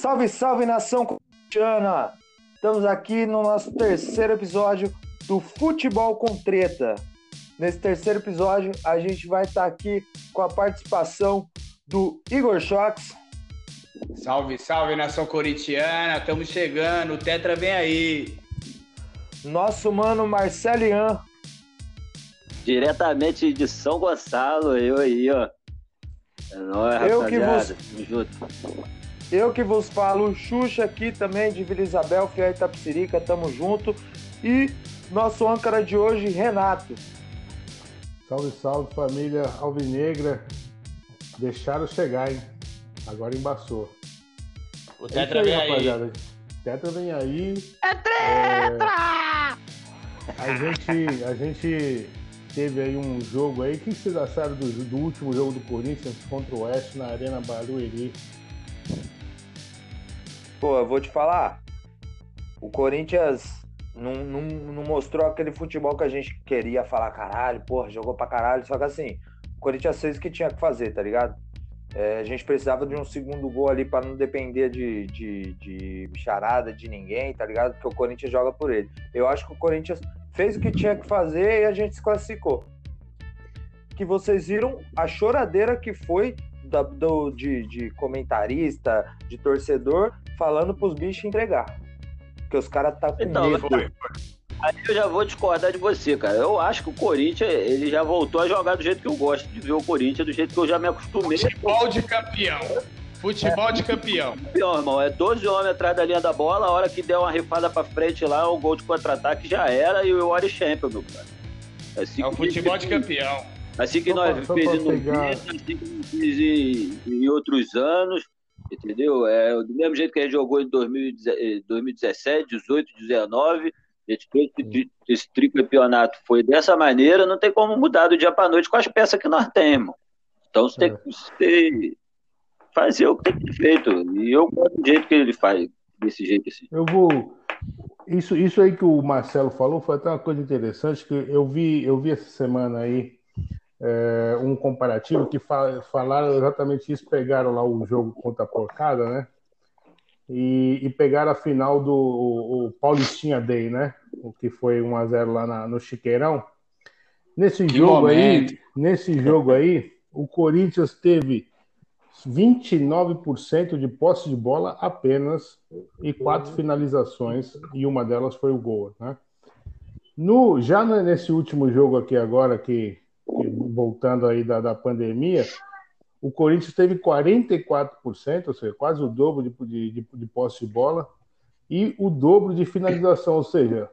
Salve, salve nação corintiana! Estamos aqui no nosso terceiro episódio do Futebol com Treta. Nesse terceiro episódio, a gente vai estar aqui com a participação do Igor Shox. Salve, salve nação corintiana! Estamos chegando, o Tetra vem aí. Nosso mano Marcelian. Diretamente de São Gonçalo, eu aí, ó. É nóis, Eu que rapaziada. vos- Tamo junto. Eu que vos falo, Xuxa aqui também de Vila Isabel, Fiel Itapsirica, tamo junto. E nosso âncora de hoje, Renato. Salve, salve família Alvinegra. Deixaram chegar, hein? Agora embaçou. O É Tetra isso vem aí. rapaziada. Tetra vem aí. É treta! A gente, a gente teve aí um jogo aí. O que vocês acharam do, do último jogo do Corinthians contra o Oeste na Arena Barueri? Pô, eu vou te falar. O Corinthians não, não, não mostrou aquele futebol que a gente queria falar, caralho, porra, jogou pra caralho. Só que assim, o Corinthians fez o que tinha que fazer, tá ligado? É, a gente precisava de um segundo gol ali pra não depender de, de, de bicharada de ninguém, tá ligado? Porque o Corinthians joga por ele. Eu acho que o Corinthians fez o que tinha que fazer e a gente se classificou. Que vocês viram a choradeira que foi da- do, de, de comentarista, de torcedor, falando pros bichos entregar. Porque os caras tá com Então, medo. mas- Aí eu já vou discordar de você, cara. Eu acho que o Corinthians, ele já voltou a jogar do jeito que eu gosto de ver o Corinthians, do jeito que eu já me acostumei. Futebol de campeão. Futebol de campeão. Campeão, irmão. É 12 homens atrás da linha da bola, a hora que der uma rifada pra frente lá, o gol de contra-ataque já era e o Ori Champion, meu cara. Assim É o futebol de campeão. Assim que Só nós pra no Minas, assim que nós fez em, em outros anos, entendeu? É, do mesmo jeito que a gente jogou em 2017, 2017 18, 19, a gente fez esse, esse tricampeonato foi dessa maneira, não tem como mudar do dia para noite com as peças que nós temos. Então você tem É. que você fazer o que tem que ser feito. E eu gosto do jeito que ele faz, desse jeito assim. Eu vou. Isso, isso aí que o Marcelo falou foi até uma coisa interessante que eu vi, eu vi essa semana aí é, um comparativo que fa- falaram exatamente isso, pegaram lá o jogo contra a Porcada, né? E, e pegaram a final do o, o Paulistinha Day, né? O que foi 1 a 0 lá na- no Chiqueirão. Nesse Que jogo momento. aí, nesse jogo aí, o Corinthians teve 29% de posse de bola apenas e quatro finalizações e uma delas foi o gol, né? No já ne- nesse último jogo aqui agora que voltando aí da, da pandemia, o Corinthians teve 44%, ou seja, quase o dobro de, de, de, de posse de bola e o dobro de finalização, ou seja,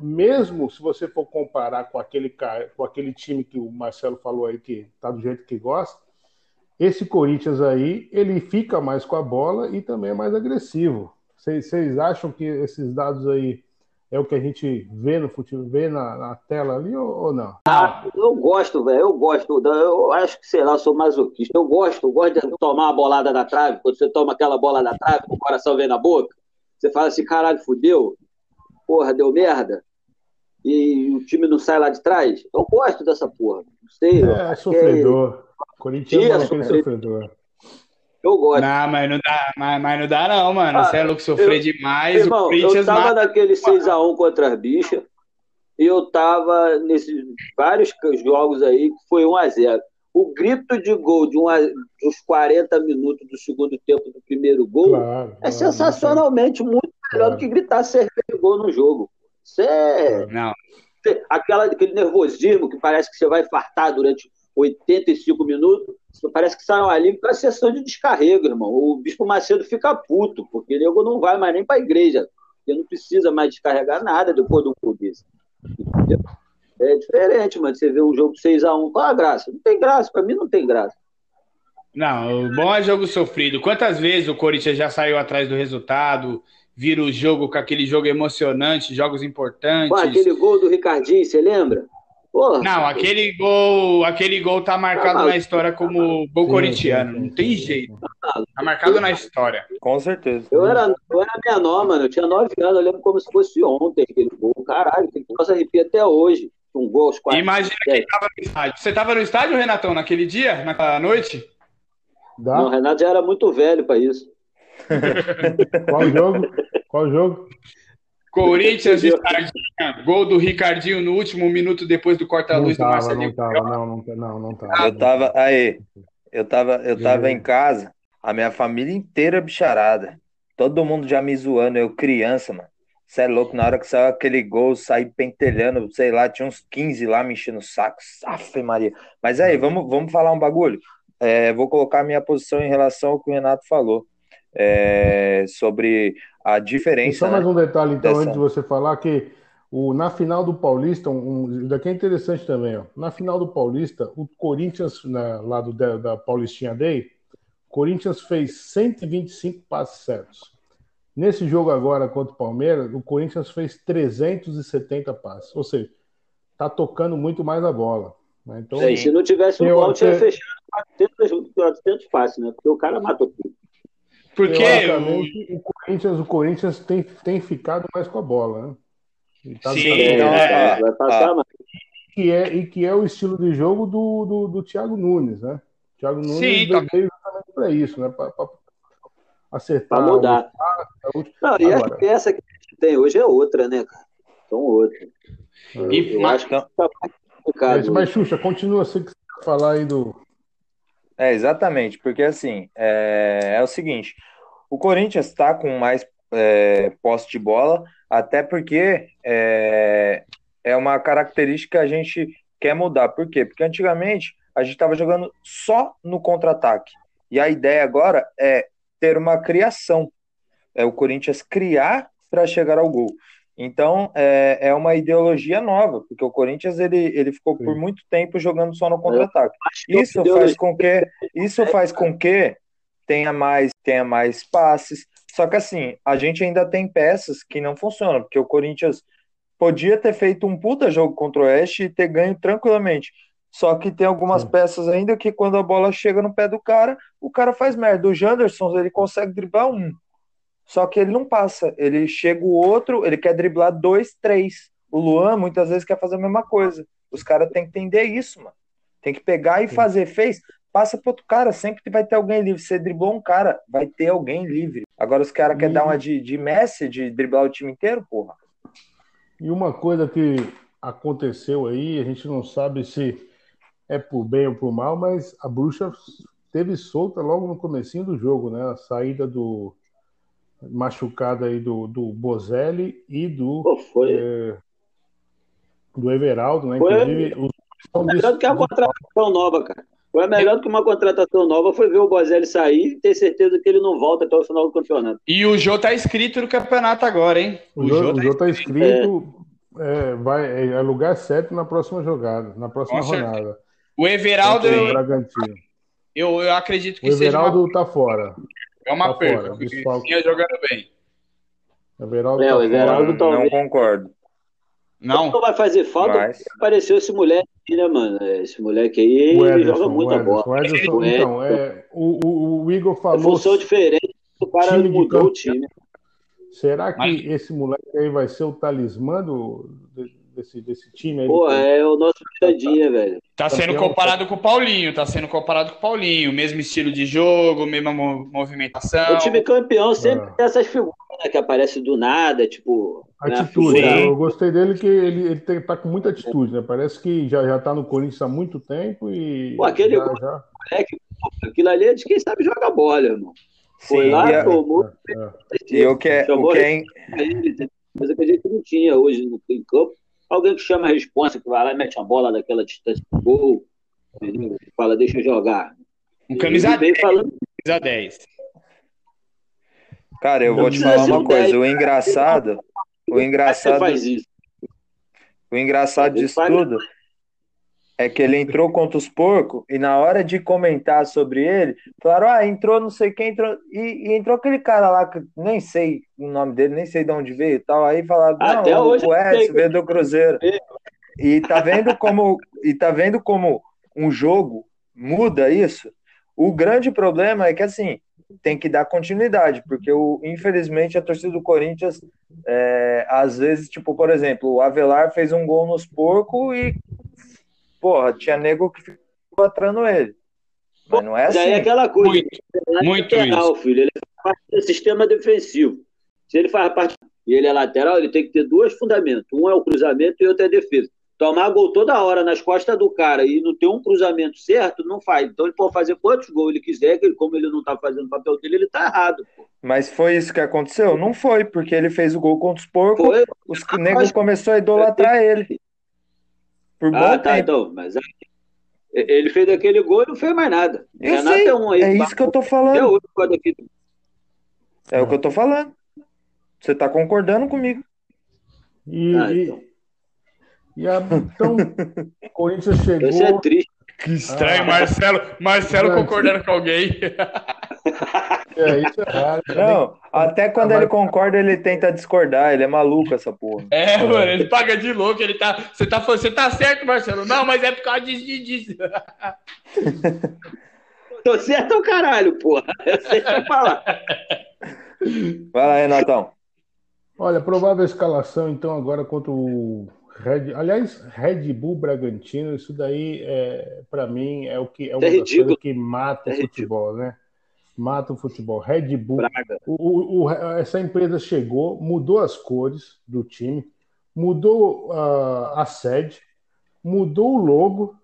mesmo se você for comparar com aquele cara, com aquele time que o Marcelo falou aí que tá do jeito que gosta, esse Corinthians aí, ele fica mais com a bola e também é mais agressivo. Vocês acham que esses dados aí é o que a gente vê no futebol, vê na, na tela ali ou, ou não? Ah, eu gosto, velho. Eu gosto. da- Eu acho que, sei lá, eu sou masoquista. Eu gosto. Eu gosto de tomar uma bolada na trave. Quando você toma aquela bola na trave, o coração vem na boca. Você fala assim, caralho, fudeu. Porra, deu merda. E o time não sai lá de trás. Eu gosto dessa porra. Não sei. É, sofredor. Corinthians é Isso, aquele sofredor. Eu gosto. Não, mas não dá, mas, mas não dá não, mano. Ah, Você é louco, sofrer eu- demais. Irmão, eu tava mata. naquele 6x1 contra as bichas. E eu tava nesses vários jogos aí que foi 1x0. O grito de gol de um a- dos 40 minutos do segundo tempo do primeiro gol Claro, é claro, sensacionalmente muito melhor do que gritar cerveja de gol no jogo. Isso é Não, aquela, aquele nervosismo que parece que você vai fartar durante 85 minutos. Parece que sai um alívio para a sessão de descarrego, irmão. O Bispo Macedo fica puto, porque o nego não vai mais nem para a igreja. Ele não precisa mais descarregar nada depois do. Entendeu? É diferente, mano. Você vê um jogo 6x1, qual a graça? Não tem graça, para mim não tem graça. não, o bom é jogo sofrido. Quantas vezes o Corinthians já saiu atrás do resultado, vira o jogo com aquele jogo emocionante, jogos importantes. Aquele gol do Ricardinho, você lembra? Porra, Não, aquele gol, aquele gol tá marcado Tá na história como gol Sim, corintiano. sim, sim, Não tem sim, jeito. sim. Tá marcado na história. Com certeza. Eu era, eu era menor, mano. Eu tinha 9 anos, eu lembro como se fosse ontem aquele gol. Caralho, aquele negócio arrepia até hoje. Um gol aos quatro. Imagina quem tava no estádio. Você tava no estádio, Renatão, naquele dia, naquela noite? Dá? Não, o Renato já era muito velho pra isso. Qual jogo? Qual jogo? Corinthians e Sardinha. Gol do Ricardinho no último minuto depois do corta-luz do Marcelinho. não tava, não, não, não, não tava. Eu tava. Aí, eu tava, eu tava em casa, a minha família inteira bicharada. Todo mundo já me zoando, eu criança, mano. Você é louco, na hora que saiu aquele gol, saí pentelhando, sei lá, tinha uns 15 lá me enchendo o saco. Afe Maria. Mas aí, vamos, vamos falar um bagulho. É, vou colocar a minha posição em relação ao que o Renato falou. É, sobre a E diferença. só mais né? um detalhe, então, dessa- antes de você falar, que o, na final do Paulista, um, daqui é interessante também, ó. Na final do Paulista, o Corinthians, na, lá do, da, da Paulistinha Day, o Corinthians fez 125 passes certos. Nesse jogo agora contra o Palmeiras, o Corinthians fez 370 passes. Ou seja, tá tocando muito mais a bola. né? Então, É, se não tivesse o gol, tinha até- fechado 400, 400 fácil, né? Porque o cara matou tudo. Porque o- teoricamente, o Corinthians, o Corinthians tem, tem ficado mais com a bola, né? E tá- Sim, tá- É, então, é, vai passar ó. mais. que é, e que é o estilo de jogo do, do, do Thiago Nunes, né? O Thiago Nunes Sim, veio tá. exatamente para isso, né? Para acertar. Pra mudar. o- Não, e Agora. a peça que a gente tem hoje é outra, né, cara? São outras. Eu, E- eu mas- acho que tá mais complicado. Mas, mas, Xuxa, continua você que você falar aí do. É, exatamente, porque assim, é, é o seguinte, o Corinthians está com mais é, posse de bola, até porque é, é uma característica que a gente quer mudar. Por quê? Porque antigamente a gente estava jogando só no contra-ataque. E a ideia agora é ter uma criação. É o Corinthians criar para chegar ao gol. Então, é, é uma ideologia nova, porque o Corinthians ele, ele ficou por muito tempo jogando só no contra-ataque. Que Isso faz com que isso faz com que tenha mais tenha mais passes. Só que assim, a gente ainda tem peças que não funcionam, porque o Corinthians podia ter feito um puta jogo contra o Oeste e ter ganho tranquilamente. Só que tem algumas peças ainda que quando a bola chega no pé do cara, o cara faz merda. O Janderson, ele consegue driblar um. Só que ele não passa. Ele chega o outro, ele quer driblar dois, três. O Luan muitas vezes quer fazer a mesma coisa. Os caras têm que entender isso, mano. Tem que pegar e fazer. Fez, passa pro outro cara. Sempre vai ter alguém livre. Você driblou um cara, vai ter alguém livre. Agora os caras querem E- dar uma de, de Messi, de driblar o time inteiro, porra. E uma coisa que aconteceu aí, a gente não sabe se é por bem ou por mal, mas a bruxa teve solta logo no comecinho do jogo, né? A saída do machucada aí do, do Bozelli e do, Pô, foi eh, do Everaldo, né? Foi- Inclusive, os estão melhor do que a dis- contratação nova, cara. Foi melhor do que uma contratação nova foi ver o Bozelli sair e ter certeza que ele não volta até o final do campeonato. E o Jô tá inscrito no campeonato agora, hein? O Jô, o tá Jô tá escrito, é, vai, é lugar certo na próxima jogada, na próxima Com certeza. rodada. O Everaldo, o eu, Bragantino. eu, eu acredito que O seja uma, Everaldo tá fora. É uma tá perca, fora, porque desfalque. vinha jogando bem. O Everaldo É, tá o fora. Everaldo Não, talvez- não concordo. Não? Não vai fazer falta Mas- porque apareceu esse moleque aí, né, mano? Esse moleque aí, O ele Ederson, joga muita Ederson, bola. o Ederson, O Ederson. então, é, o, o, o Igor É falou. função diferente, o cara mudou campo. o time. Será que Mas- esse moleque aí vai ser o talismã do, desse, desse time aí? Pô, é o nosso dia, velho. Tá sendo comparado com o Paulinho, tá sendo comparado com o Paulinho. Mesmo estilo de jogo, mesma mo- movimentação. O time campeão sempre É. tem essas figuras né, que aparecem do nada, tipo. né, a Atitude, figura- eu gostei dele que ele, ele tem, tá com muita atitude, né? Parece que já, já tá no Corinthians há muito tempo e. Pô, aquele já, já- moleque, Aquilo ali é de quem sabe jogar bola, irmão. Foi Sim, lá, e, a- tomou. é. e o que é, o chamou que é, ele, coisa que a gente não tinha hoje no em campo. Alguém que chama a responsa, que vai lá e mete uma bola daquela distância do gol, entendeu? Fala, deixa eu jogar. Um camisa Ele 10. vem falando, Camisa 10. Cara, eu vou te falar uma coisa. O engraçado, o "Como é engraçado, faz isso? o engraçado disso tudo é que ele entrou contra os porcos e na hora de comentar sobre ele, falaram, ah, entrou não sei quem, entrou, e, e entrou aquele cara lá, que nem sei o nome dele, nem sei de onde veio e tal, aí falaram, não, Até hoje o eu sei. Edson veio do Cruzeiro. E tá vendo como, e tá vendo como um jogo muda isso? O grande problema é que, assim, tem que dar continuidade, porque, o, infelizmente, a torcida do Corinthians, é, às vezes, tipo, por exemplo, o Avelar fez um gol nos porcos e, porra, tinha nego que ficou atrando ele. Mas não é Daí é assim. aquela coisa. Muito, ele é muito lateral, filho. Ele parte do sistema defensivo. Se ele faz parte e ele é lateral, ele tem que ter dois fundamentos. Um é o cruzamento e outro é a defesa. Tomar gol toda hora nas costas do cara e não ter um cruzamento certo, não faz. Então ele pode fazer quantos gols ele quiser, que como ele não tá fazendo o papel dele, ele tá errado. Pô. Mas foi isso que aconteceu? Não foi, porque ele fez o gol contra os porcos, foi. os negros começou a idolatrar ele. Por bom ah, tá, tempo. então. Mas ele fez aquele gol e não fez mais nada. Eu Renato sei, é, um aí, é isso que eu tô falando. É, é o que eu tô falando. Você tá concordando comigo. E, ah, então. e a, então, o Corinthians chegou. Isso é triste. Que estranho, ah, Marcelo, Marcelo concordando com alguém. É, isso é raro. Não, até quando ele concorda, ele tenta discordar. Ele é maluco, essa porra. É, mano, ele paga de louco. Ele tá. Você tá, você tá certo, Marcelo? Não, mas é por causa disso, disso. Tô certo, caralho, porra. Eu sei que falar. Vai lá, Renatão. Olha, provável escalação, então, agora contra o Red, aliás, Red Bull Bragantino, isso daí é, para mim é o que é uma é das coisas que mata é o futebol, né? Mata o futebol. Red Bull, o, o, essa empresa chegou, mudou as cores do time, mudou uh, a sede, mudou o logo.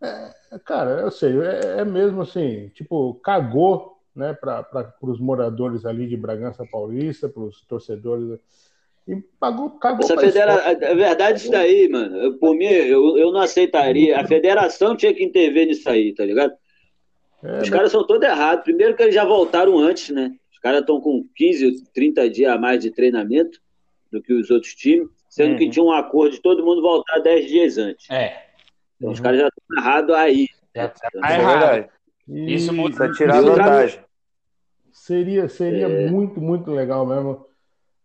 É, cara, eu sei, é, é mesmo assim, tipo, cagou né, para os moradores ali de Bragança Paulista, para os torcedores. E pagou, cagou Essa federa... A verdade, isso daí, mano, por mim, eu, eu não aceitaria. A federação tinha que intervir nisso aí, tá ligado? É, Os caras são todos errados. Primeiro que eles já voltaram antes, né? Os caras estão com 15, 30 dias a mais de treinamento do que os outros times, sendo uhum. que tinha um acordo de todo mundo voltar 10 dias antes. É. Então, uhum. Os caras já estão errados aí. Já tá errado. Isso muda. tirar vantagem. Seria, seria é. muito, muito legal mesmo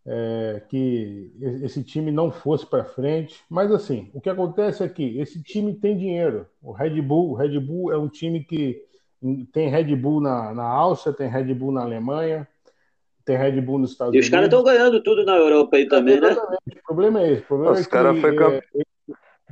é, que esse time não fosse para frente. Mas assim, o que acontece é que esse time tem dinheiro. O Red Bull, o Red Bull é um time que tem Red Bull na, na Áustria, tem Red Bull na Alemanha, tem Red Bull nos Estados Unidos. E os caras estão ganhando tudo na Europa aí também, né? O problema é esse. O problema os é que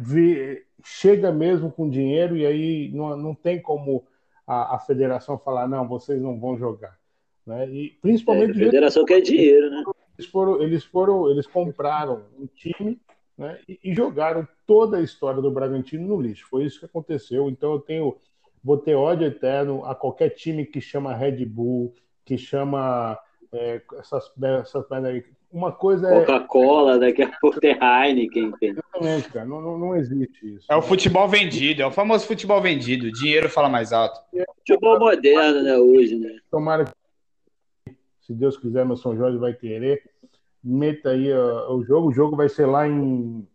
foi é, chega mesmo com dinheiro e aí não, não tem como a, a federação falar, não, vocês não vão jogar. Né? E principalmente. É, a federação quer dinheiro, né? Eles foram, eles foram, eles compraram um time né, e, e, jogaram toda a história do Bragantino no lixo. Foi isso que aconteceu. Então eu tenho, vou ter ódio eterno a qualquer time que chama Red Bull, que chama é, essas, essas uma coisa é. Coca-Cola, daqui a pouco tem Heineken. Exatamente, cara. Não, não, não, existe isso. É o futebol vendido, é o famoso futebol vendido. O dinheiro fala mais alto. É futebol moderno, né, hoje, né? Tomara que se Deus quiser, meu São Jorge vai querer. Meta aí uh, o jogo. O jogo vai ser lá em,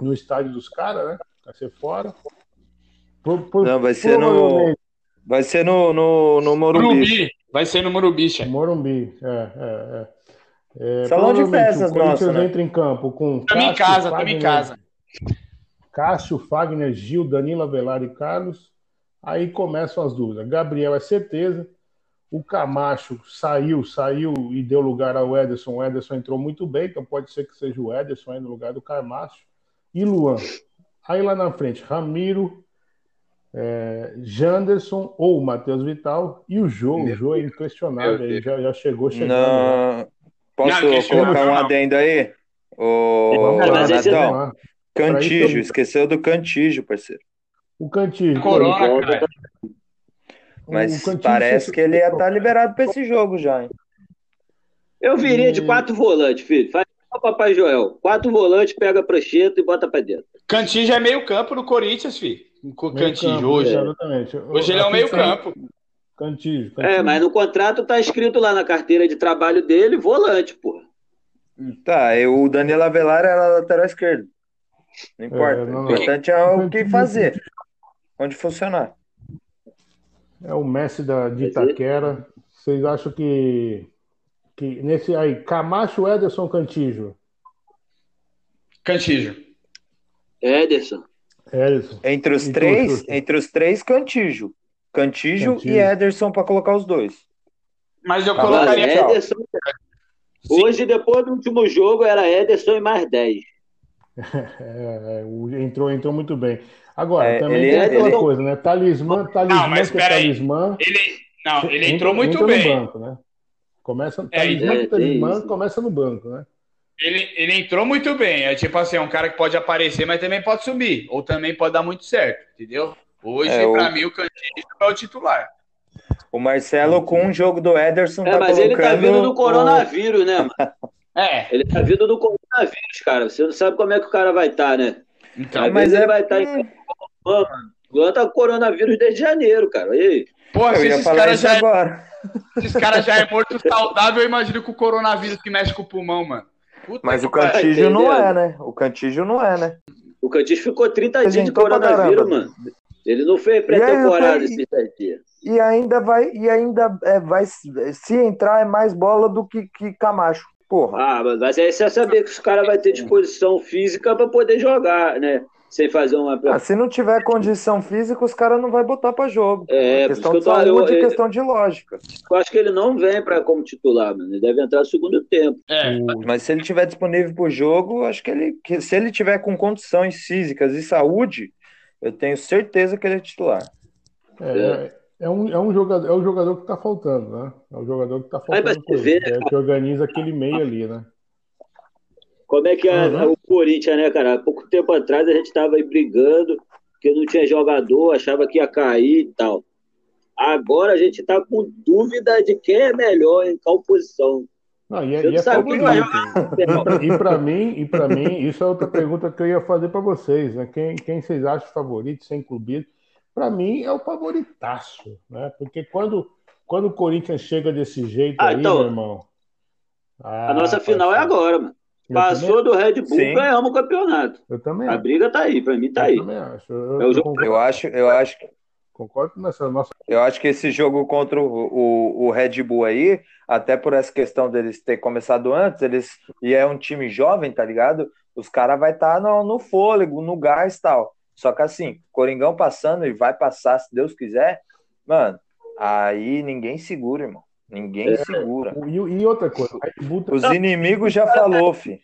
no estádio dos caras, né? Vai ser fora. Por, por, Não, vai ser no. Vai ser no, no, no Morumbi. Morumbi. Vai ser no Morumbi, chefe. Morumbi, é, é, é. é Salão de festas, o Corinthians né? entra em campo com. Estamos em casa, estamos em casa. Cássio, Fagner, Gil, Danilo Avelar e Carlos. Aí começam as dúvidas. Gabriel é certeza. O Camacho saiu, saiu e deu lugar ao Ederson. O Ederson entrou muito bem, então pode ser que seja o Ederson aí no lugar do Camacho. E Luan. Aí lá na frente, Ramiro, é, Janderson ou Matheus Vital e o Jô. O Jô é inquestionável, ele já, já chegou chegando. Não... Posso não, colocar um adendo aí? O Natão, Cantígio, esqueceu do Cantígio, parceiro. O Cantígio. Corona, cara. Mas parece que ele ia estar tá liberado para esse jogo já, hein? Eu viria de quatro volantes, filho. Faz o Papai Joel. Quatro volantes, pega a prancheta e bota para dentro. Cantinho já é meio campo no Corinthians, filho. Com Cantinho hoje. Exatamente. Hoje ele é o meio campo. Cantinho, É, mas no contrato tá escrito lá na carteira de trabalho dele, volante, porra. Tá, o Daniel Avelar era lateral esquerdo. Não importa. É, não, não. O importante é o que fazer. Onde funcionar. É o Messi da, de Itaquera. Vocês acham que, que nesse aí, Camacho, Ederson, Cantígio? Cantígio. Ederson. Ederson. Entre os três, entre os três, Cantígio. Cantígio, e Ederson para colocar os dois. Mas eu colocaria Ederson. Hoje, depois do último jogo, era Ederson e mais 10. É, é, entrou, entrou muito bem. Agora, é, também tem aquela ele... coisa, né? Talismã, talismã, não, mas que é talismã. Ele, não, ele entrou muito entra bem. Banco, né? Começa, É, talismã, é, talismã começa no banco, né? Ele, ele entrou muito bem. É tipo assim, é um cara que pode aparecer, mas também pode sumir. Ou também pode dar muito certo, entendeu? Hoje, É, o- pra mim, o Cantillo é o titular. O Marcelo, com um jogo do Ederson, É, tá mas ele tá colocando vindo do o- coronavírus, né, mano? É, Ele tá vindo do coronavírus, cara. Você não sabe como é que o cara vai estar, né? então. Às mas é- ele vai estar em Mano, o Luan tá com coronavírus desde janeiro, cara. E aí? Pô, Eu se ia esses falar caras isso já, é- cara já é morto saudável, eu imagino com o coronavírus que mexe com o pulmão, mano. Puta Mas o. Cantígio não é, né? O Cantígio não é, né? O Cantis ficou 30 Ele dias de coronavírus, mano. Ele não fez E pré-temporada esses 10 dias. E ainda vai, e ainda é, vai, se entrar é mais bola do que, que Camacho. Porra. Ah, mas- mas aí você vai saber que os caras vão ter disposição física pra poder jogar, né? Sem fazer uma. Ah, se não tiver condição física, os caras não vai botar pra jogo. É, por questão de tô- saúde eu- e eu- questão de lógica. Eu acho que ele não vem pra, como titular, mano. Ele deve entrar no segundo tempo. É, Mas se ele tiver disponível pro jogo, acho que ele, que se ele tiver com condições físicas e saúde, eu tenho certeza que ele é titular. É, é, é um, é, um jogador, é o jogador que tá faltando, né? É o jogador que tá Aí vai faltando. pro ver, ele, é, que organiza aquele meio ali, né? Como é que é Uhum. o Corinthians, né, cara? Há pouco tempo atrás a gente tava aí brigando, porque não tinha jogador, achava que ia cair e tal. Agora a gente tá com dúvida de quem é melhor em qual posição. Não, e é, e é favorito. E para mim, e para mim, isso é outra pergunta que eu ia fazer para vocês, né? Quem, quem vocês acham favorito, sem clubismo? Para mim é o favoritaço, né? Porque quando, quando o Corinthians chega desse jeito Ah, aí, então, meu irmão. A nossa final é agora, mano. Passou do Red Bull, Sim. ganhamos o campeonato. Eu também A acho. briga tá aí, pra mim tá eu aí. também acho. Eu, É o eu jogo- concordo, Eu acho, eu acho, concordo nessa nossa. eu acho que esse jogo contra o, o, o Red Bull aí, até por essa questão deles ter começado antes, eles e é um time jovem, tá ligado? Os caras vai estar no, no fôlego, no gás e tal. Só que assim, Coringão passando e vai passar, se Deus quiser, mano, aí ninguém segura, irmão. Ninguém É. segura. E, e outra coisa, o Red Bull tá- Os inimigos já falou, fi.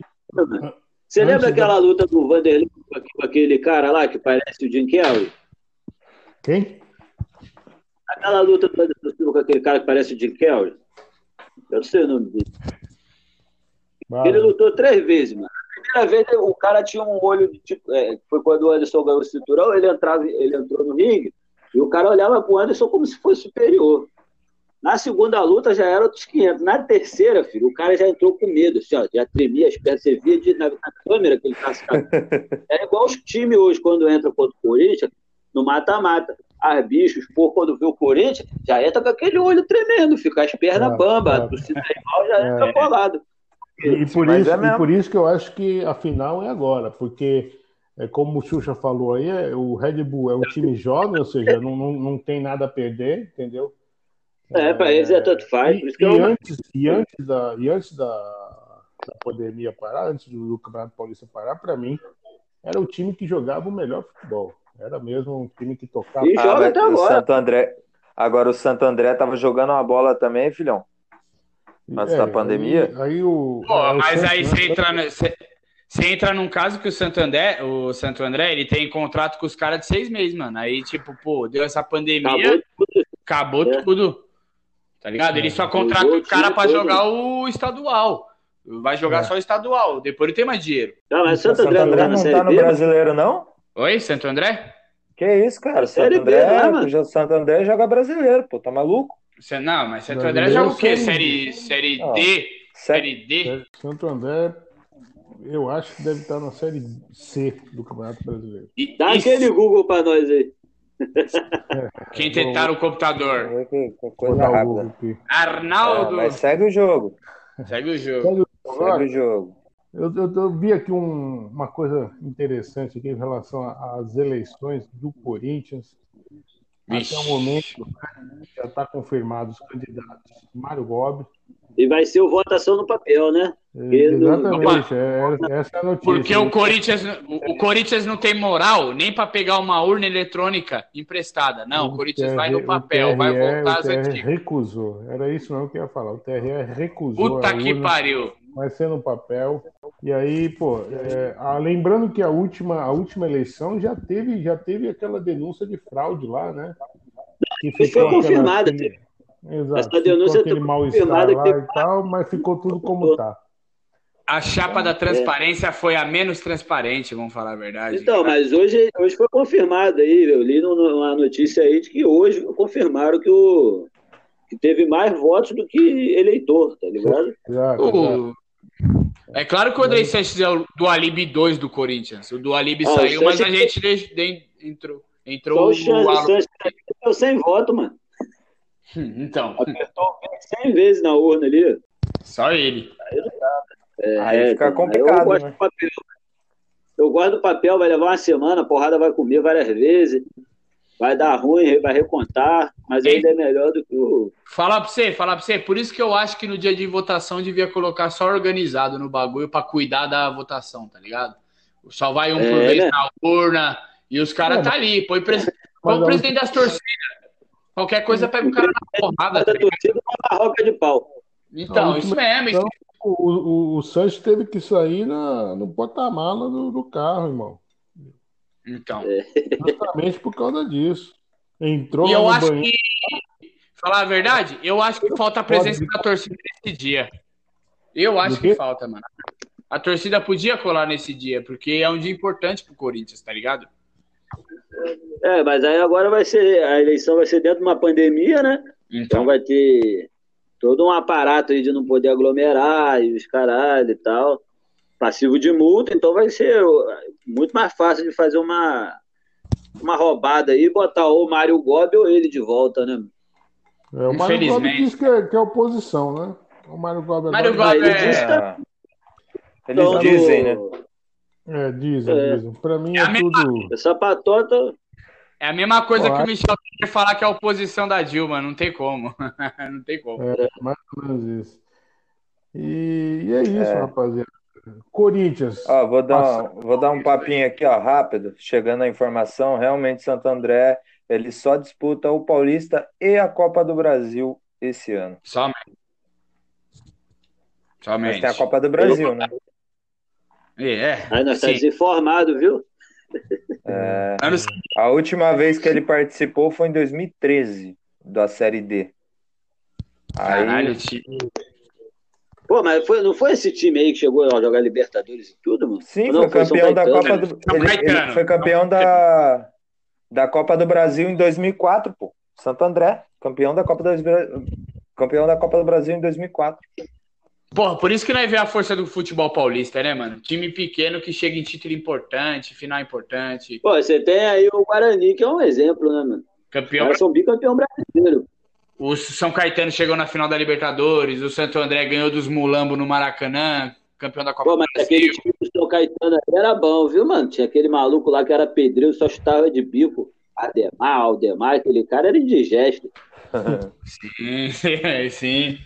Você Antes lembra da- aquela luta do Vanderlei com aquele cara lá que parece o Jim Kelly? Quem? Aquela luta do Silva com aquele cara que parece o Jim Kelly? Eu não sei o nome dele. Vai, Ele lutou três vezes, mano. A primeira vez o cara tinha um olho de tipo. é, foi quando o Anderson ganhou o cinturão, ele, entrava, ele entrou no ringue e o cara olhava pro Anderson como se fosse superior. Na segunda luta já era outros 500. Na terceira, filho, o cara já entrou com medo, assim, ó, já tremia as pernas, você via de, na, na câmera que ele tá É igual os times hoje, quando entra contra o Corinthians, no mata-mata. As bichos, pô, quando vê o Corinthians, já entra com aquele olho tremendo, fica as pernas Ah, bambas, ah. a torcida rival já É. entra colado. E, e por Mas isso, é e por isso que eu acho que a final é agora, porque, é, como o Xuxa falou aí, é, o Red Bull é um time jovem, ou seja, não, não, não tem nada a perder, entendeu? É, pra eles é tanto faz, E, por isso que é e eu antes, e antes, da, e antes da, da pandemia parar, antes do, do Campeonato Paulista parar, para mim, era o time que jogava o melhor futebol. Era mesmo um time que tocava. E joga mas até o agora. Santo André. Agora o Santo André tava jogando uma bola também, filhão. antes da pandemia? Aí, aí o, Pô, é, o mas Santos, aí né? você entra, no- você, você entra num caso que o Santo André, o Santo André, ele tem contrato com os caras de seis meses, mano. Aí, tipo, pô, deu essa pandemia, Acabou acabou, tudo. É. tudo. Tá ligado? Ele só Acabou contrata o cara todo. jogar o estadual. Vai jogar É. só o estadual, depois não tem mais dinheiro. Não, mas Santo André não tá na não tá no B, brasileiro, não? Oi, Santo André? Que isso, cara? Série Santo B, André, né, Santo André joga brasileiro, pô, tá maluco? Cê- Não, mas Santo Brasileiro André joga o quê? série- Série, Ah. D? Série... D? É, Santo André, eu acho que deve estar na Série C do Campeonato Brasileiro. E- Dá e- aquele Google pra nós aí. Quem tentar o computador? Coisa rápida. Arnaldo. É, mas segue o jogo. Segue o jogo. Segue o jogo. Eu, eu, eu vi aqui um- uma coisa interessante aqui em relação às eleições do Corinthians. Vixe. Até o momento já está confirmado os candidatos. Mário Gobi. E vai ser o votação no papel, né? É, Exatamente, é, essa é a notícia. Porque o Corinthians, o, o Corinthians não tem moral nem para pegar uma urna eletrônica emprestada. Não, o Corinthians vai no TRE papel, vai o voltar às TRE antigas. recusou. Era isso não que eu ia falar. O TRE recusou. Puta a que urna, pariu. Vai ser no papel. E aí, pô, é, ah, lembrando que a última, a última eleição já teve, já teve aquela denúncia de fraude lá, né? Que foi aquela- confirmado, aquele- Exato. Essa denúncia mal-estar confirmada lá que- e tal, mas ficou tudo como tá. A chapa da transparência foi a menos transparente, vamos falar a verdade. Então, mas hoje, hoje foi confirmado aí, eu li uma notícia aí de que hoje confirmaram que, o, que teve mais votos do que eleitor, tá ligado? Exato, exato. O- É claro que o Andrei Sanches é o do Alibi 2 do Corinthians. O do Alibi Ah, saiu, mas a gente de- de- entrou. Só Entrou o o Sanches ficou sem voto, mano. Então, Apertou 100 vezes na urna ali. só ele. É, Aí fica então, complicado, eu gosto né? do papel. Eu gosto do papel, vai levar uma semana, a porrada vai comer várias vezes. Vai dar ruim, vai recontar, mas Ei. ainda é melhor do que o. Falar pra você, falar pra você. Por isso que eu acho que no dia de votação devia colocar só organizado no bagulho pra cuidar da votação, tá ligado? Só vai um por É, vez né? na urna e os caras É, tá ali. Põe pres... O a presidente das torcidas. Qualquer coisa pega o cara na porrada. tá Cada ligado? torcida com uma roca de pau. Então, isso mesmo. isso- O, o, o Sanches teve que sair na, no porta-mala do, do carro, irmão. Então. Justamente por causa disso. Entrou E eu no acho banheiro. que, falar a verdade, eu acho que falta a presença da torcida nesse dia. Eu acho que falta, mano. A torcida podia colar nesse dia, porque é um dia importante pro Corinthians, tá ligado? É, mas aí agora vai ser. A eleição vai ser dentro de uma pandemia, né? Então Então, vai ter todo um aparato aí de não poder aglomerar e os caralho e tal. Passivo de multa, então vai ser muito mais fácil de fazer uma, uma roubada aí e botar ou o Mário Gobi ou ele de volta, né? É, o Mário Gobi Infelizmente. disse que é, que é oposição, né? O Mário Gobi Mário agora- Gobi ele é- disse- É. Eles Então, dizem, né? É, dizem, É. dizem. Pra mim É a é tudo. Essa patota. É a mesma coisa que o Michel quer falar que é a oposição da Dilma, não tem como. não tem como. É, mais ou menos isso. E, e é isso, É. rapaziada. Corinthians. Ó, vou dar, Passa. vou dar um papinho aqui, ó, rápido. Chegando a informação, realmente Santo André, ele só disputa o Paulista e a Copa do Brasil esse ano. Somente. Mas Somente. tem a Copa do Brasil, né? É, Aí nós estamos informados, viu? É, a última vez que ele participou foi em 2013, da Série D. Aí, Caralho, time. Pô, mas foi, não foi esse time aí que chegou a jogar Libertadores e tudo, mano? sim, não, foi campeão da Caetano? Copa do ele, ele foi campeão da, da Copa do Brasil em 2004, pô. Santo André, campeão da Copa do campeão da Copa do Brasil em 2004. Porra, por isso que nós vê a força do futebol paulista, né, mano? Time pequeno que chega em título importante, final importante, Pô, você tem aí o Guarani, que é um exemplo, né, mano? campeão. Elas são bicampeão brasileiro. O São Caetano chegou na final da Libertadores, o Santo André ganhou dos Mulambo no Maracanã, campeão da Copa Pô, do mas Brasil. aquele time do São Caetano aí era bom, viu, mano? Tinha aquele maluco lá que era pedreiro, só chutava de bico. Ademar, Aldemar, aquele cara era indigesto. Sim, sim.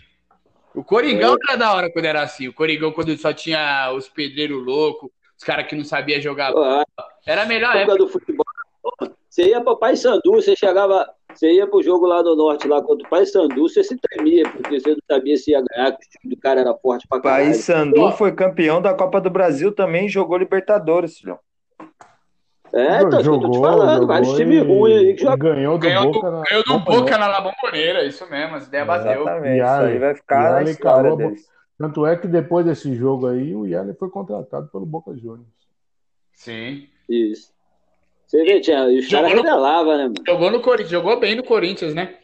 O Coringão era da hora quando era assim. O Coringão, quando só tinha os pedreiros loucos, os caras que não sabiam jogar. Pô, a Era a melhor época época. do futebol. Você ia pra Pai Sandu, você chegava, você ia pro jogo lá no norte, lá contra o Pai Sandu, você se tremia, porque você não sabia se ia ganhar, que o time do cara era forte pra caralho. País Sandu Pô, foi campeão da Copa do Brasil também e jogou Libertadores, filhão. É, então, eu tô te falando, vários jogou times ruins aí que jogam. Ganhou do Ganhou do, Boca na. ganhou do Boca na La Bombonera, isso mesmo, as ideias bateu. Exatamente. Yali. Isso aí vai ficar na Yali história calou a deles. Tanto é que depois desse jogo aí, o Yali foi contratado pelo Boca Juniors. Sim. Isso. Você vê, tinha, os Jogou caras no- revelavam, né, mano? Jogou no Corinthians, jogou bem no Corinthians, né?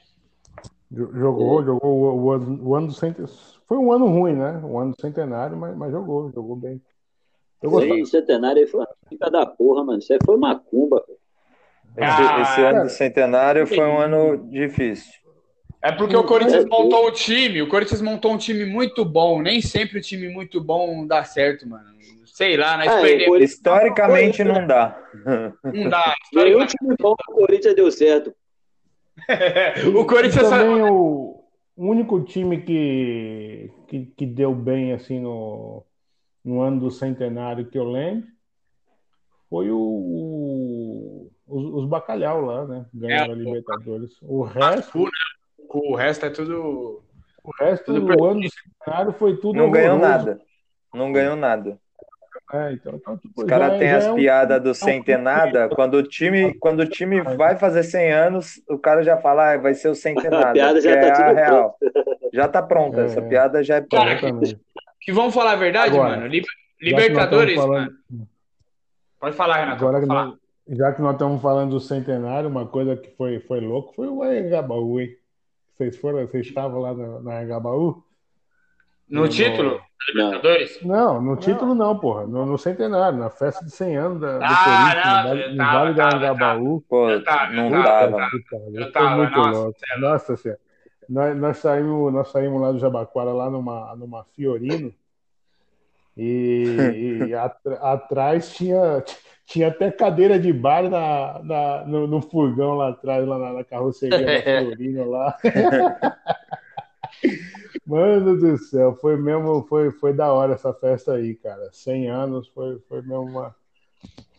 Jo- É. Jogou, jogou o, o ano, o ano do centenário. Foi um ano ruim, né? O ano do centenário, mas, mas jogou, jogou bem. Eu gostava. Esse centenário aí foi uma fica da porra, mano. Isso aí foi macumba. Esse, Ah, esse ano cara. do centenário foi um ano difícil. É porque o Corinthians é. montou um time, o Corinthians montou um time muito bom. Nem sempre o time muito bom dá certo, mano. Sei lá, nós perdemos. o Corinthians- Historicamente não dá. Não dá. Nenhum time bom do Corinthians deu certo. o Corinthians também o, o único time que, que, que deu bem assim no, no ano do centenário que eu lembro foi o, o- os, os bacalhau lá, né? Ganharam É, a Libertadores. O resto, né? O resto é tudo. o resto tudo do perdido. ano do centenário foi tudo Não ganhou nada. Não ganhou nada. É, então, então, tipo, Os caras têm as é piadas um, do sem ter nada. Quando o time, quando o time vai fazer 100 anos, o cara já fala, ah, vai ser o nada. A piada já tá é a real. Já tá pronta, é, essa piada já é pronta. Cara, que, vamos falar a verdade, Agora, mano. Libertadores, falando... mano. Pode falar, Renato. Agora, falar. já que nós estamos falando do centenário, uma coisa que foi, foi louco foi o Engabaú, hein? Vocês foram, vocês estavam lá na, na Engabaú? No, no título? Libertadores? Não, no título não, porra. No, no, centenário, na festa de 100 anos da, do ah, Corinthians, no Vale, da Engabaú. Pô, não dava. Foi muito nossa, louco. Nossa senhora. Nós, nós, saímos, nós saímos lá do Jabaquara, lá numa, numa Fiorino, e, e atrás tinha, tinha até cadeira de bar na, na no, no, furgão lá atrás, lá na, na carroceria da Fiorino lá. Mano do céu, foi mesmo, foi, foi da hora essa festa aí, cara. 100 anos, foi, foi mesmo uma.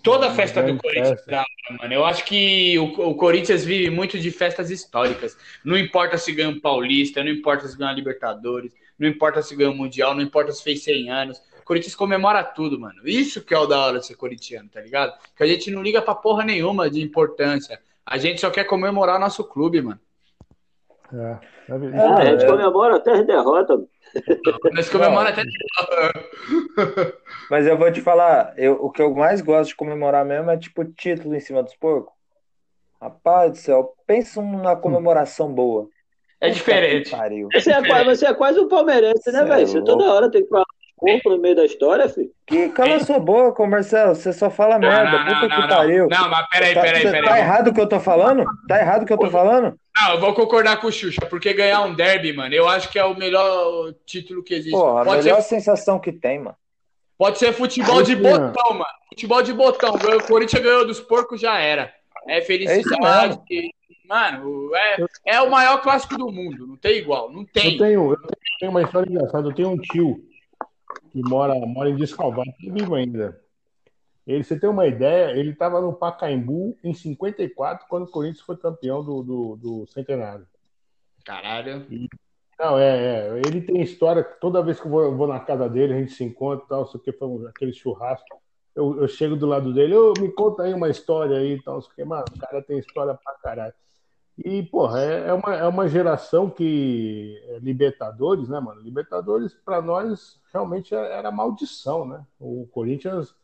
Toda a festa do Corinthians, festa. mano. Eu acho que o, o, Corinthians vive muito de festas históricas. Não importa se ganha um Paulista, não importa se ganha Libertadores, não importa se ganha um Mundial, não importa se fez 100 anos. O Corinthians comemora tudo, mano. Isso que é o da hora de ser corintiano, tá ligado? Que a gente não liga pra porra nenhuma de importância. A gente só quer comemorar o nosso clube, mano. É. É, a gente comemora até as derrotas. Nós comemora até Mas eu vou te falar, eu, o que eu mais gosto de comemorar mesmo é tipo título em cima dos porcos. Rapaz do céu, pensa numa comemoração boa. É diferente. Você é, quase, você é quase um palmeirense, né, velho? Você toda hora tem que falar corpo no meio da história, filho? Que cala sua boca, Marcelo. Você só fala não, merda. Não, Puta não, que pariu. Não, mas peraí, tá, peraí, peraí. Tá errado o que eu tô falando? Tá errado o que eu tô falando? Não, eu vou concordar com o Xuxa, porque ganhar um derby, mano, eu acho que é o melhor título que existe. Porra, a Pode melhor ser... sensação que tem, mano. Pode ser futebol de botão, mano. Futebol de botão. O Corinthians ganhou dos porcos, já era. É felicidade. É mano, é, é o maior clássico do mundo. Não tem igual. Não tem. Eu tenho, eu tenho uma história engraçada. Eu tenho um tio que mora, mora em Descalvado, que vivo ainda. Ele, você tem uma ideia, ele estava no Pacaembu em 54, quando o Corinthians foi campeão do, do, do Centenário. Caralho. E, não, é, é, Ele tem história, toda vez que eu vou, vou na casa dele, a gente se encontra e tal, sei que, foi aquele churrasco. Eu, eu, chego do lado dele, eu, me conta aí uma história aí e tal, sei que, mano, o cara tem história pra caralho. E, porra, é, é, uma, é uma geração que. É Libertadores, né, mano? Libertadores, para nós, realmente é, era maldição, né? O Corinthians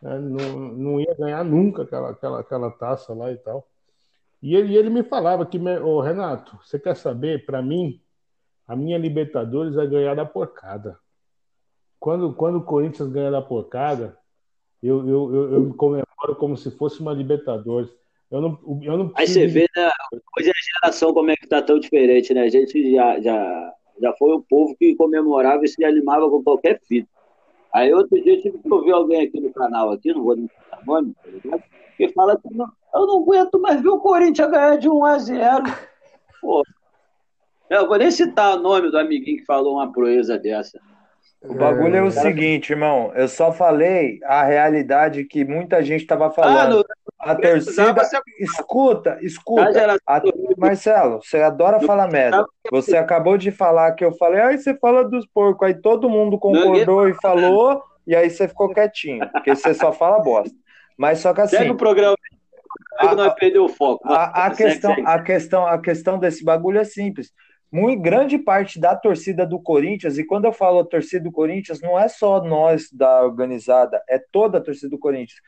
né, não, não ia ganhar nunca aquela, aquela, aquela taça lá e tal. E ele, ele me falava que, ô, Renato, você quer saber? Para mim, a minha Libertadores é ganhar da porcada. Quando, quando o Corinthians ganha da porcada, eu, eu, eu, eu comemoro como se fosse uma Libertadores. Eu não, eu não Aí você vê, né? Hoje a geração como é que tá tão diferente, né? A gente já, já, já foi um povo que comemorava e se animava com qualquer fita. Aí outro dia eu tive que ouvir alguém aqui no canal, aqui, não vou dar nome, tá que fala que não, eu não aguento mais ver o Corinthians ganhar de 1 a 0 Pô. Eu vou nem citar o nome do amiguinho que falou uma proeza dessa. O bagulho é, é o seguinte, irmão. Eu só falei a realidade que muita gente estava falando. Ah, no... A torcida. Escuta, escuta. A... Marcelo, você adora falar merda. Você acabou de falar que eu falei, aí você fala dos porcos. Aí todo mundo concordou e falou, e aí você ficou quietinho, porque você só fala bosta. Mas só que assim. Segue o programa. A, perdeu o foco. A, a, questão, a, questão, a questão desse bagulho é simples muito grande parte da torcida do Corinthians, e quando eu falo a torcida do Corinthians, não é só nós da organizada, é toda a torcida do Corinthians.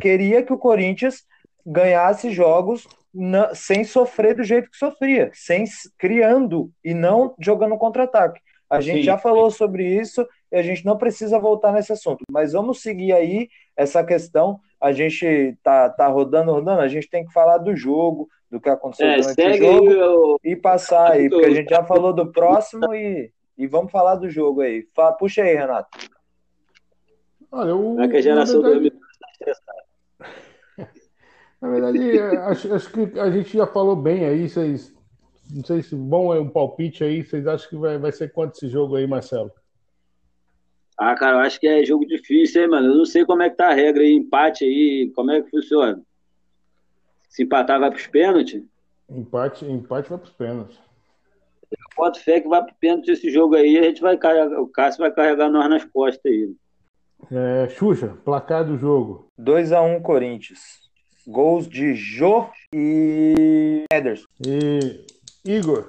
Queria que o Corinthians ganhasse jogos na, sem sofrer do jeito que sofria, sem criando e não jogando contra-ataque. A gente Sim. já falou sobre isso e a gente não precisa voltar nesse assunto, mas vamos seguir aí essa questão. A gente tá, tá rodando, rodando, a gente tem que falar do jogo, do que aconteceu é, durante o jogo eu... e passar aí, porque a gente já falou do próximo e, e vamos falar do jogo aí. Fala, puxa aí, Renato. Olha, o, é que a geração verdade... Na verdade, acho, acho, que a gente já falou bem aí, vocês. Não sei se bom é um palpite aí, vocês acham que vai, vai ser quanto esse jogo aí, Marcelo? Ah, cara, eu acho que é jogo difícil, hein, mano? Eu não sei como é que tá a regra aí, empate aí, como é que funciona. Se empatar, vai para os pênaltis? Empate, empate vai para os pênaltis. Eu boto fé que vai para o pênalti esse jogo aí, a gente vai carregar, o Cássio vai carregar nós nas costas aí. É, Xuxa, placar do jogo. 2x1 um, Corinthians. Gols de Jô e Ederson. E Igor.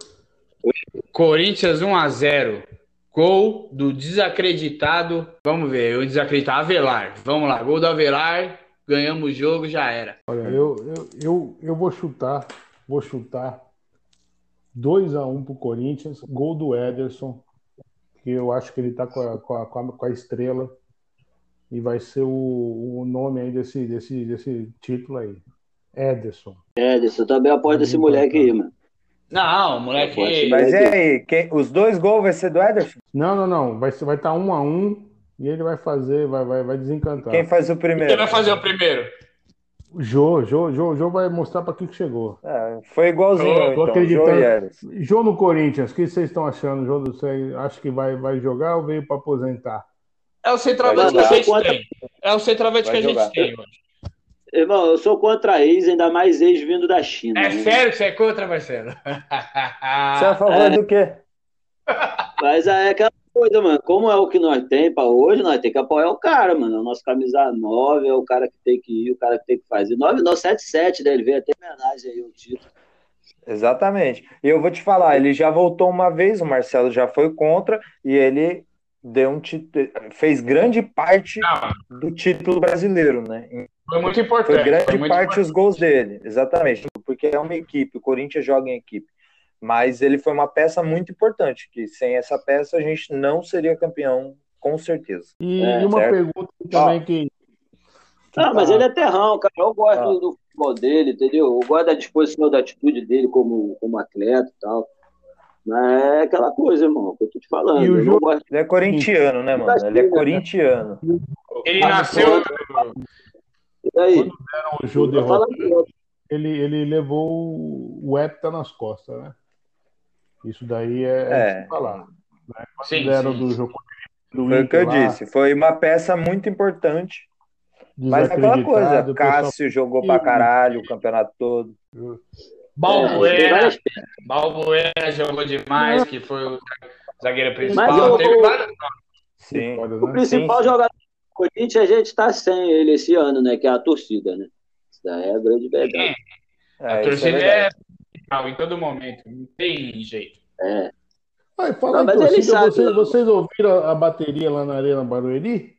Corinthians 1x0. Gol do desacreditado. Vamos ver, o desacreditado Avelar. Vamos lá, gol do Avelar. Ganhamos o jogo, já era. Olha, eu, eu, eu, eu vou chutar. Vou chutar 2x1 um pro Corinthians. Gol do Ederson. Que eu acho que ele tá com a, com a, com a estrela e vai ser o, o nome aí desse, desse, desse título aí. Ederson. Ederson, também apoio desse moleque aí, mano. Não, moleque. Mas e aí, quem, os dois gols vai ser do Ederson? Não, não, não. Vai estar vai tá um a um e ele vai fazer, vai, vai, vai desencantar. Quem faz o primeiro? Quem vai fazer o primeiro? Jô, Jô, Jô, Jô vai mostrar para que chegou. É, foi igualzinho, Jô, então. acreditando. Jô, Jô no Corinthians, o que vocês estão achando? Jô, você acha que vai, vai jogar ou veio para aposentar? É o centroavante que a gente contra... tem. É o centroavante que a gente tem, mano. Irmão, eu sou contra ex, ainda mais ex vindo da China. É né? sério que você é contra, Marcelo? Você é a favor é. do quê? Mas é aquela coisa, mano. Como é o que nós temos para hoje, nós temos que apoiar o cara, mano. O nosso camisa 9 é o cara que tem que ir, o cara que tem que fazer. 9 não, 7, 7, né? Ele veio até homenagem aí o título. Exatamente. E eu vou te falar, ele já voltou uma vez, o Marcelo já foi contra, e ele deu um título, fez grande parte do título brasileiro, né? Foi muito importante. Foi grande foi parte importante. os gols dele, exatamente, porque é uma equipe, o Corinthians joga em equipe. Mas ele foi uma peça muito importante, que sem essa peça a gente não seria campeão, com certeza. E é, uma certo? pergunta também que, que. Ah, mas ele é terrão, cara. Eu gosto ah. do futebol dele, entendeu? Eu gosto da disposição, da atitude dele como, como atleta e tal. É aquela coisa, irmão, que eu tô te falando. E o jogo... gosto... Ele é corintiano, né, mano? Ele é né? corintiano. Ele nasceu. E aí? Quando deram o jogo de ele, ele levou o hepta nas costas, né? Isso daí é, é. falar. Né? Sim, deram sim. do jogo do Foi o que eu lá, disse. Foi uma peça muito importante. Mas aquela coisa, Cássio jogou pra caralho o campeonato todo. Balbuena, é, Balbuena jogou demais, que foi o zagueiro principal. Mas eu, vários... Sim. O principal sim, sim. jogador do Corinthians, a gente tá sem ele esse ano, né? Que é a torcida, né? Isso daí é a grande verdade. É, a torcida é, é em todo momento, não tem jeito. É. Ai, fala não, torcida, sabe, vocês, vocês, ouviram a bateria lá na Arena Barueri?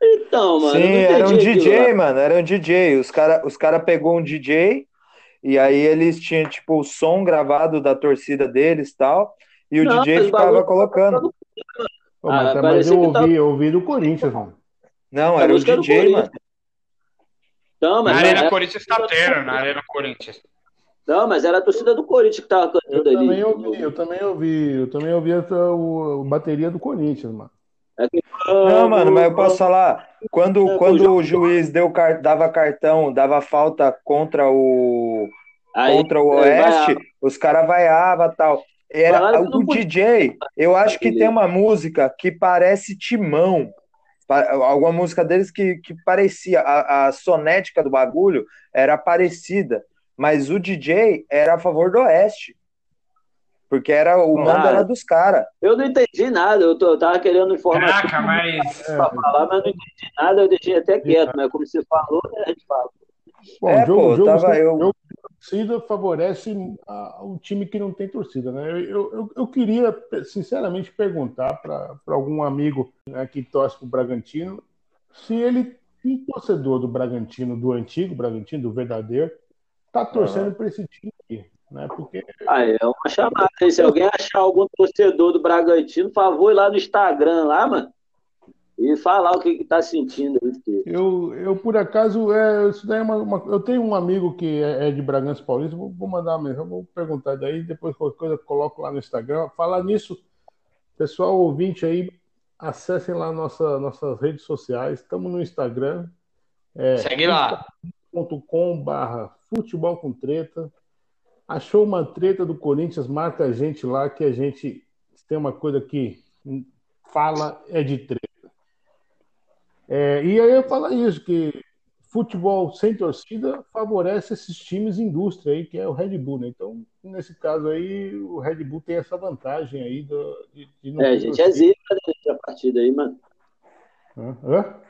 Então, mano. Sim, era um DJ, mano, era um DJ. Os caras os cara pegou um DJ e aí eles tinham, tipo, o som gravado da torcida deles e tal, e o não, DJ ficava colocando. Pô, mas, ah, mas eu ouvi, tá... eu ouvi do Corinthians, mano. Não, era o DJ, mano. Não, mas na Arena Corinthians tá tendo, na Arena Corinthians. Não, mas era a torcida do Corinthians que tava cantando eu ali. Também ouvi, eu também ouvi, eu também ouvi a, a, a bateria do Corinthians, mano. É não, mano, mas eu posso falar, quando, quando o juiz deu, dava cartão, dava falta contra o contra o Oeste, os caras vaiavam tal. Era o DJ, eu acho que tem uma música que parece Timão. Alguma música deles que, que parecia, a, a sonética do bagulho era parecida, mas o DJ era a favor do Oeste. Porque era o mando era dos caras. Eu não entendi nada, eu, tô, eu tava querendo informar. Caraca, mas. Pra falar, mas não entendi nada, eu deixei até quieto, mas como você falou, né, a gente fala. Bom, é, jogo, pô, jogo, tava eu... jogo torcida favorece o time que não tem torcida, né? Eu, eu, eu queria, sinceramente, perguntar para algum amigo né, que torce para o Bragantino se ele, um torcedor do Bragantino, do antigo Bragantino, do verdadeiro, tá torcendo uhum. para esse time. Né? Porque... Ah, é uma chamada. Se alguém achar algum torcedor do Bragantino, por favor, ir lá no Instagram, lá, mano, e falar o que está sentindo. Eu, eu, por acaso, é, isso daí é uma, uma, eu tenho um amigo que é, é de Bragança Paulista, vou, vou mandar uma mensagem, vou perguntar daí, depois qualquer coisa eu coloco lá no Instagram. Falar nisso, pessoal ouvinte aí, acessem lá nossa, nossas redes sociais, estamos no Instagram. É, Segue lá. .com barra futebol com treta. Achou uma treta do Corinthians, marca a gente lá que a gente tem uma coisa que fala é de treta. É, e aí eu falo isso, que futebol sem torcida favorece esses times indústria aí, que é o Red Bull, né? Então, nesse caso aí, o Red Bull tem essa vantagem aí do, de, de não É, a gente é zica nessa partida aí, mano. Hã?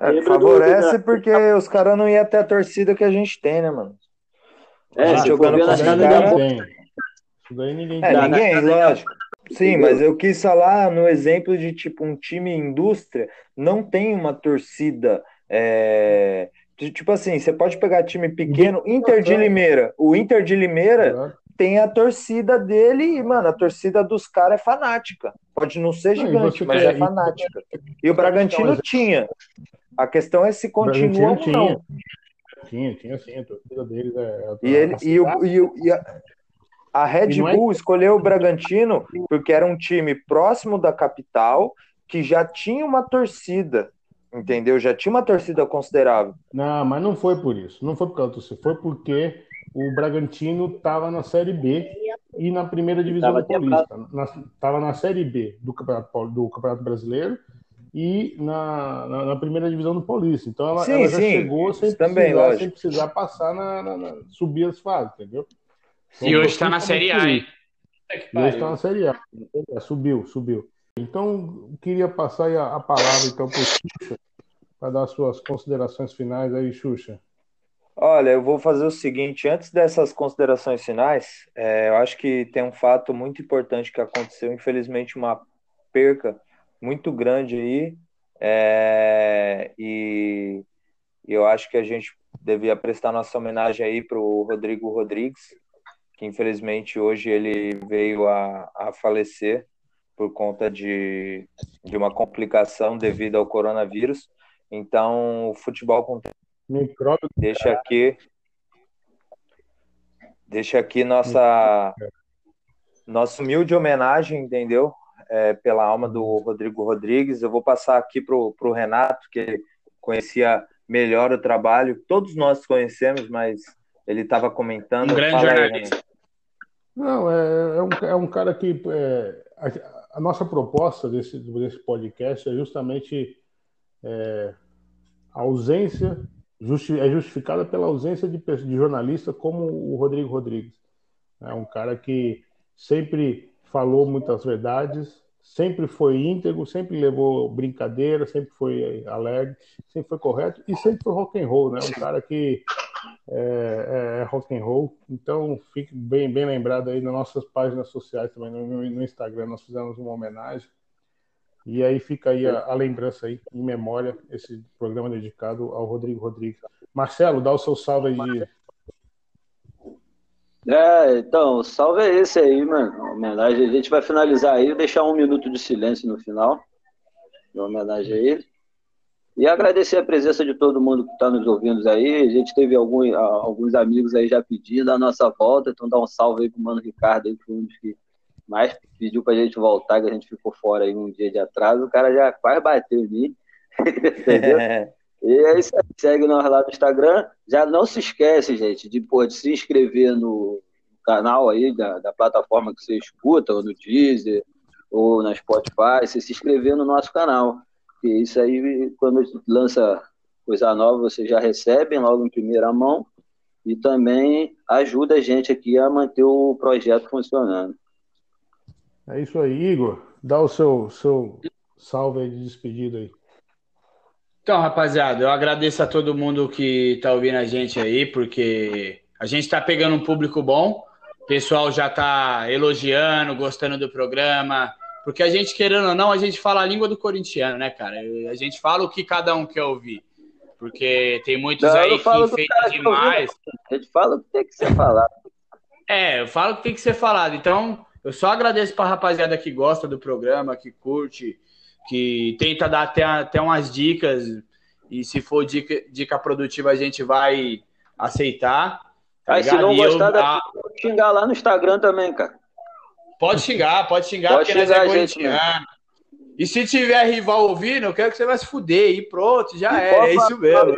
É, favorece porque os caras não iam ter a torcida que a gente tem, né, mano? É, jogando com os caras. Isso daí ninguém É, ninguém, lógico. Sim, mas eu quis falar no exemplo de tipo um time indústria não tem uma torcida. É... Tipo assim, você pode pegar time pequeno, Inter de Limeira. O Inter de Limeira tem a torcida dele e, mano, a torcida dos caras é fanática. Pode não ser gigante, mas é fanática. E o Bragantino tinha. A questão é se continua ou não. Tinha, tinha sim, a torcida deles é. E, ele, e, o, e, o, e a, a Red é Bull é... escolheu o Bragantino porque era um time próximo da capital que já tinha uma torcida, entendeu? Já tinha uma torcida considerável. Não, mas não foi por isso. Não foi por causa da torcida. Foi porque o Bragantino estava na Série B e na primeira divisão do Paulista. Estava na, na Série B do Campeonato, do Campeonato Brasileiro e na, na, na, primeira divisão do Paulista. Então ela, sim, ela já sim. chegou sem, Também, precisar, sem precisar passar na, na, subir as fases, entendeu? Então, e hoje está na Série A, hein? E hoje está na Série A. Subiu, subiu. Então, queria passar a, a palavra então para o Xuxa, para dar suas considerações finais aí, Xuxa. Olha, eu vou fazer o seguinte, antes dessas considerações finais, é, eu acho que tem um fato muito importante que aconteceu, infelizmente uma perca muito grande aí, é, e, eu acho que a gente devia prestar nossa homenagem aí para o Rodrigo Rodrigues, que infelizmente hoje ele veio a, a falecer por conta de, de uma complicação devido ao coronavírus. Então, o futebol com Micróbio deixa aqui deixa aqui nossa nossa humilde homenagem, entendeu? É, pela alma do Rodrigo Rodrigues. Eu vou passar aqui para o Renato, que conhecia melhor o trabalho. Todos nós conhecemos, mas ele estava comentando. Um grande jornalista. Aí, não, é, é, um, é um cara que. É, a, a, nossa proposta desse, desse podcast é justamente é, a ausência, justi, é justificada pela ausência de, de jornalista como o Rodrigo Rodrigues. É um cara que sempre falou muitas verdades, sempre foi íntegro, sempre levou brincadeira, sempre foi alegre, sempre foi correto e sempre foi rock and roll, né? Um cara que é, é, é rock and roll. Então fique bem, bem lembrado aí nas nossas páginas sociais também, no, no Instagram nós fizemos uma homenagem. E aí fica aí a, a, lembrança aí, em memória, esse programa dedicado ao Rodrigo Rodrigues. Marcelo, dá o seu salve aí. É, então, salve é esse aí, mano. homenagem. A gente vai finalizar aí, deixar um minuto de silêncio no final, em homenagem a ele. E agradecer a presença de todo mundo que está nos ouvindo aí. A gente teve algum, alguns amigos aí já pedindo a nossa volta, então dá um salve aí pro Mano Ricardo aí, que foi um dos que mais pediu pra gente voltar, que a gente ficou fora aí um dia de atraso. O cara já quase bateu em mim. Entendeu? e é isso aí. Segue nós lá no Instagram. Já não se esquece, gente, de, pô, de se inscrever no canal aí da, da plataforma que você escuta, ou no Deezer, ou na Spotify, se inscrever no nosso canal. Porque isso aí, quando lança coisa nova, vocês já recebem logo em primeira mão e também ajuda a gente aqui a manter o projeto funcionando. É isso aí, Igor. Dá o seu, seu salve de despedida aí. Então, rapaziada, eu agradeço a todo mundo que está ouvindo a gente aí, porque a gente está pegando um público bom. O pessoal já está elogiando, gostando do programa. Porque a gente, querendo ou não, a gente fala a língua do corintiano, né, cara? A gente fala o que cada um quer ouvir. Porque tem muitos não, aí que enfeitam demais. a gente fala o que tem que ser falado. É, eu falo o que tem que ser falado. Então, eu só agradeço pra rapaziada que gosta do programa, que curte, que tenta dar até, até umas dicas. E se for dica, dica produtiva, a gente vai aceitar. Tá Aí, se não gostar, eu, da... a... xingar lá no Instagram também, cara. Pode xingar, pode xingar, pode porque xingar nós é corintiano. E se tiver rival ouvindo, eu quero que você vai se fuder. E pronto, já é, é isso mesmo.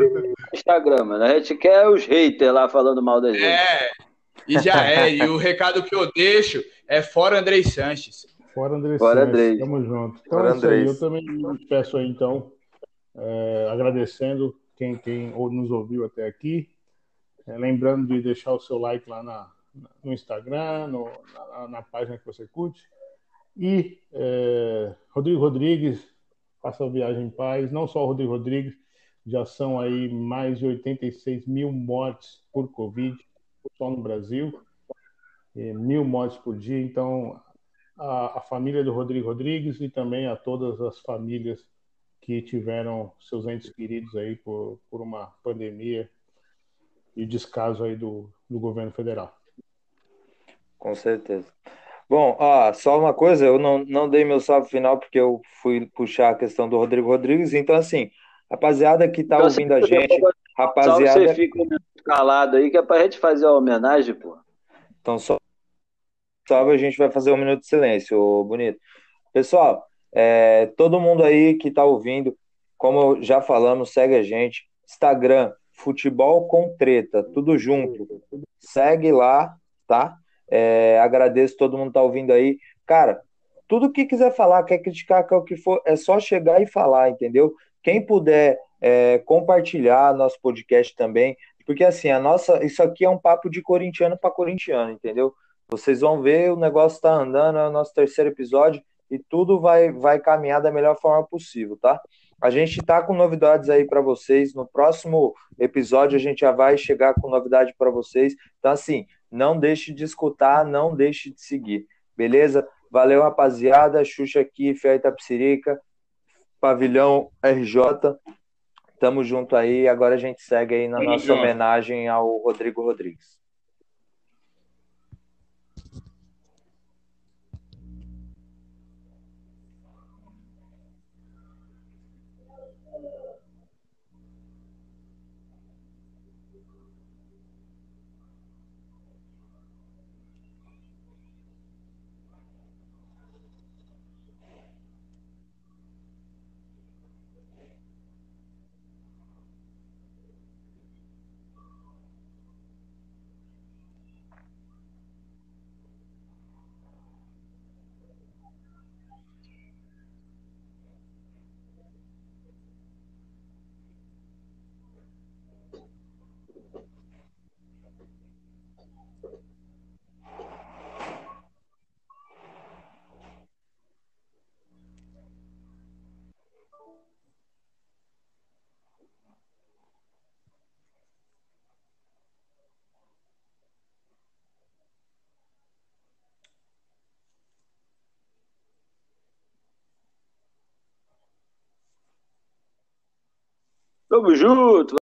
Instagram, mano. A gente quer os haters lá falando mal da gente. É, e já é. E o recado que eu deixo é fora Andrei Sanches. Fora Andrei fora. Andrei. Tamo junto. Então fora é isso aí. Eu também peço aí, então, é, agradecendo quem, quem nos ouviu até aqui. É, lembrando de deixar o seu like lá na, no Instagram, no, na, na, página que você curte. E é, Rodrigo Rodrigues, faça a viagem em paz. Não só o Rodrigo Rodrigues, já são aí mais de 86 mil mortes por Covid, só no Brasil, mil mortes por dia. Então, a, a família do Rodrigo Rodrigues e também a todas as famílias que tiveram seus entes queridos aí por, por uma pandemia e descaso aí do, do governo federal. Com certeza. Bom, ó, só uma coisa, eu não, não dei meu salve final porque eu fui puxar a questão do Rodrigo Rodrigues, então assim, rapaziada que tá então, ouvindo a gente, rapaziada... Você fica calado aí que é pra gente fazer a homenagem, pô. Então só salve a gente vai fazer um minuto de silêncio, bonito. Pessoal, é, todo mundo aí que tá ouvindo, como já falamos, segue a gente, Instagram, Futebol com Treta, tudo junto. Segue lá, tá? É, agradeço todo mundo que tá ouvindo aí. Cara, tudo que quiser falar, quer criticar, quer o que for, é só chegar e falar, entendeu? Quem puder é, compartilhar nosso podcast também, porque assim, a nossa, isso aqui é um papo de corintiano para corintiano, entendeu? Vocês vão ver, o negócio tá andando, é o nosso terceiro episódio e tudo vai, vai caminhar da melhor forma possível, tá? A gente tá com novidades aí para vocês. No próximo episódio a gente já vai chegar com novidade para vocês. Então assim, não deixe de escutar, não deixe de seguir. Beleza? Valeu, rapaziada. Xuxa aqui, Fé Itapsirica, Pavilhão RJ. Tamo junto aí. Agora a gente segue aí na nossa homenagem ao Rodrigo Rodrigues. Tamo junto.